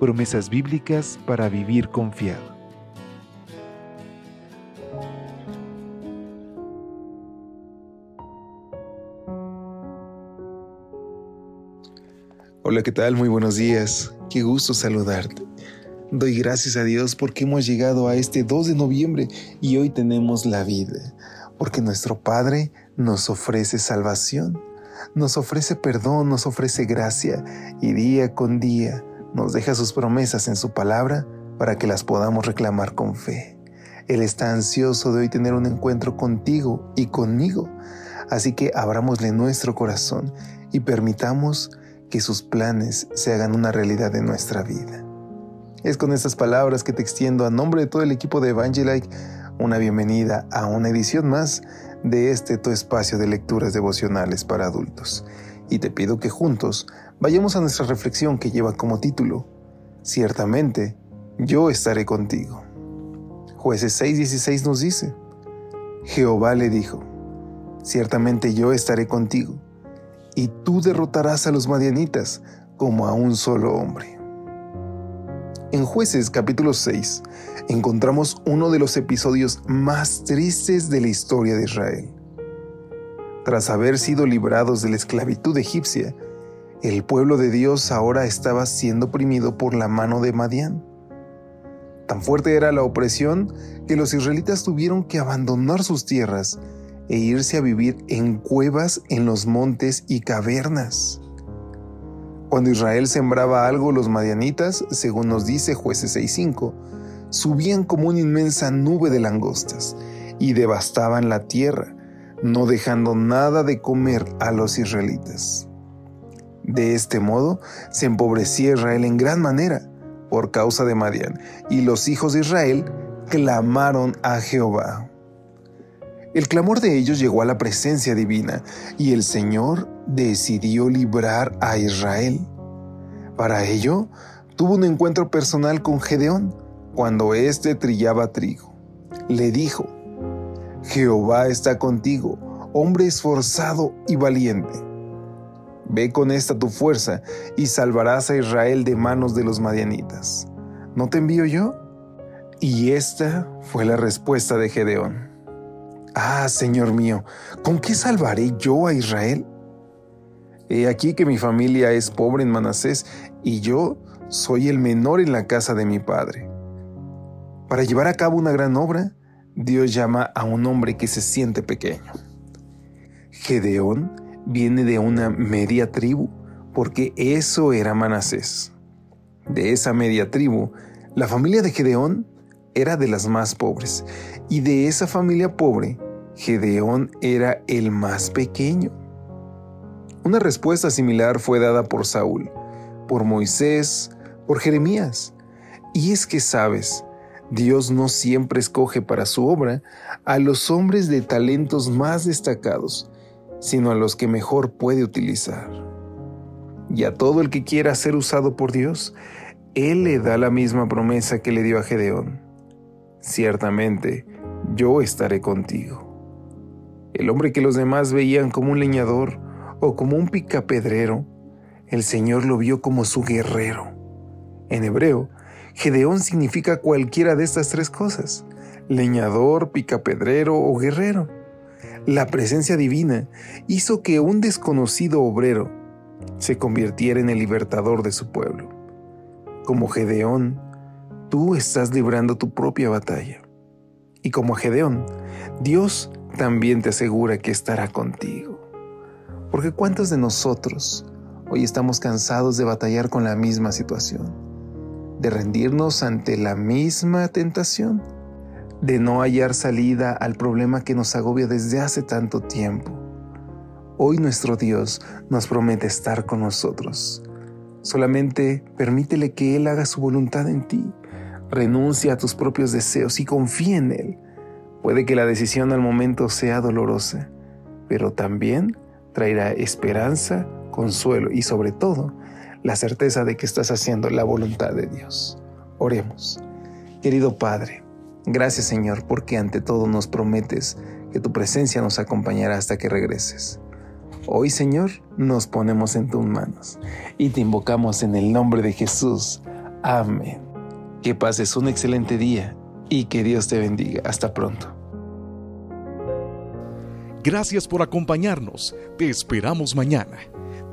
Promesas bíblicas para vivir confiado. Hola, ¿qué tal? Muy buenos días. Qué gusto saludarte. Doy gracias a Dios porque hemos llegado a este 2 de noviembre y hoy tenemos la vida, porque nuestro Padre nos ofrece salvación, nos ofrece perdón, nos ofrece gracia y día con día nos deja sus promesas en su palabra para que las podamos reclamar con fe. Él está ansioso de hoy tener un encuentro contigo y conmigo, así que abramosle nuestro corazón y permitamos que sus planes se hagan una realidad en nuestra vida. Es con estas palabras que te extiendo a nombre de todo el equipo de Evangelike una bienvenida a una edición más de este tu espacio de lecturas devocionales para adultos. Y te pido que juntos vayamos a nuestra reflexión que lleva como título, Ciertamente, yo estaré contigo. Jueces 6:16 nos dice, Jehová le dijo, Ciertamente yo estaré contigo y tú derrotarás a los madianitas como a un solo hombre. En jueces capítulo 6 encontramos uno de los episodios más tristes de la historia de Israel. Tras haber sido librados de la esclavitud egipcia, el pueblo de Dios ahora estaba siendo oprimido por la mano de Madián. Tan fuerte era la opresión que los israelitas tuvieron que abandonar sus tierras e irse a vivir en cuevas en los montes y cavernas. Cuando Israel sembraba algo, los madianitas, según nos dice jueces 6.5, subían como una inmensa nube de langostas y devastaban la tierra, no dejando nada de comer a los israelitas. De este modo se empobrecía Israel en gran manera por causa de Madian, y los hijos de Israel clamaron a Jehová. El clamor de ellos llegó a la presencia divina y el Señor decidió librar a Israel. Para ello, tuvo un encuentro personal con Gedeón cuando éste trillaba trigo. Le dijo, Jehová está contigo, hombre esforzado y valiente. Ve con esta tu fuerza y salvarás a Israel de manos de los madianitas. ¿No te envío yo? Y esta fue la respuesta de Gedeón. Ah, Señor mío, ¿con qué salvaré yo a Israel? He aquí que mi familia es pobre en Manasés y yo soy el menor en la casa de mi padre. Para llevar a cabo una gran obra, Dios llama a un hombre que se siente pequeño. Gedeón viene de una media tribu, porque eso era Manasés. De esa media tribu, la familia de Gedeón era de las más pobres, y de esa familia pobre, Gedeón era el más pequeño. Una respuesta similar fue dada por Saúl, por Moisés, por Jeremías. Y es que sabes, Dios no siempre escoge para su obra a los hombres de talentos más destacados, sino a los que mejor puede utilizar. Y a todo el que quiera ser usado por Dios, Él le da la misma promesa que le dio a Gedeón. Ciertamente, yo estaré contigo. El hombre que los demás veían como un leñador o como un picapedrero, el Señor lo vio como su guerrero. En hebreo, Gedeón significa cualquiera de estas tres cosas, leñador, picapedrero o guerrero. La presencia divina hizo que un desconocido obrero se convirtiera en el libertador de su pueblo. Como Gedeón, tú estás librando tu propia batalla. Y como Gedeón, Dios también te asegura que estará contigo. Porque ¿cuántos de nosotros hoy estamos cansados de batallar con la misma situación? De rendirnos ante la misma tentación? De no hallar salida al problema que nos agobia desde hace tanto tiempo. Hoy nuestro Dios nos promete estar con nosotros. Solamente permítele que Él haga su voluntad en ti. Renuncia a tus propios deseos y confía en Él. Puede que la decisión al momento sea dolorosa, pero también traerá esperanza, consuelo y sobre todo la certeza de que estás haciendo la voluntad de Dios. Oremos. Querido Padre, gracias Señor porque ante todo nos prometes que tu presencia nos acompañará hasta que regreses. Hoy Señor nos ponemos en tus manos y te invocamos en el nombre de Jesús. Amén. Que pases un excelente día y que Dios te bendiga. Hasta pronto. Gracias por acompañarnos. Te esperamos mañana.